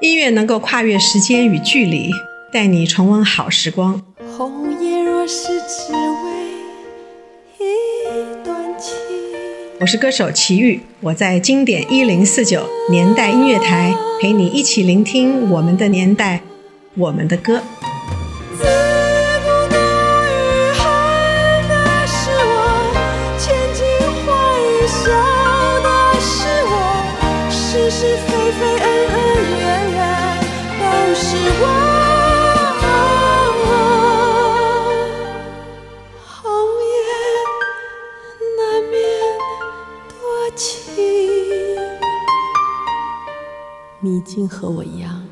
音乐能够跨越时间与距离，带你重温好时光。红叶若是只为一段情。我是歌手齐豫，我在经典一零四九年代音乐台陪你一起聆听我们的年代，我们的歌。自古多雨恨的是我，千金换一笑的是我，是是非非恩恩你竟和我一样。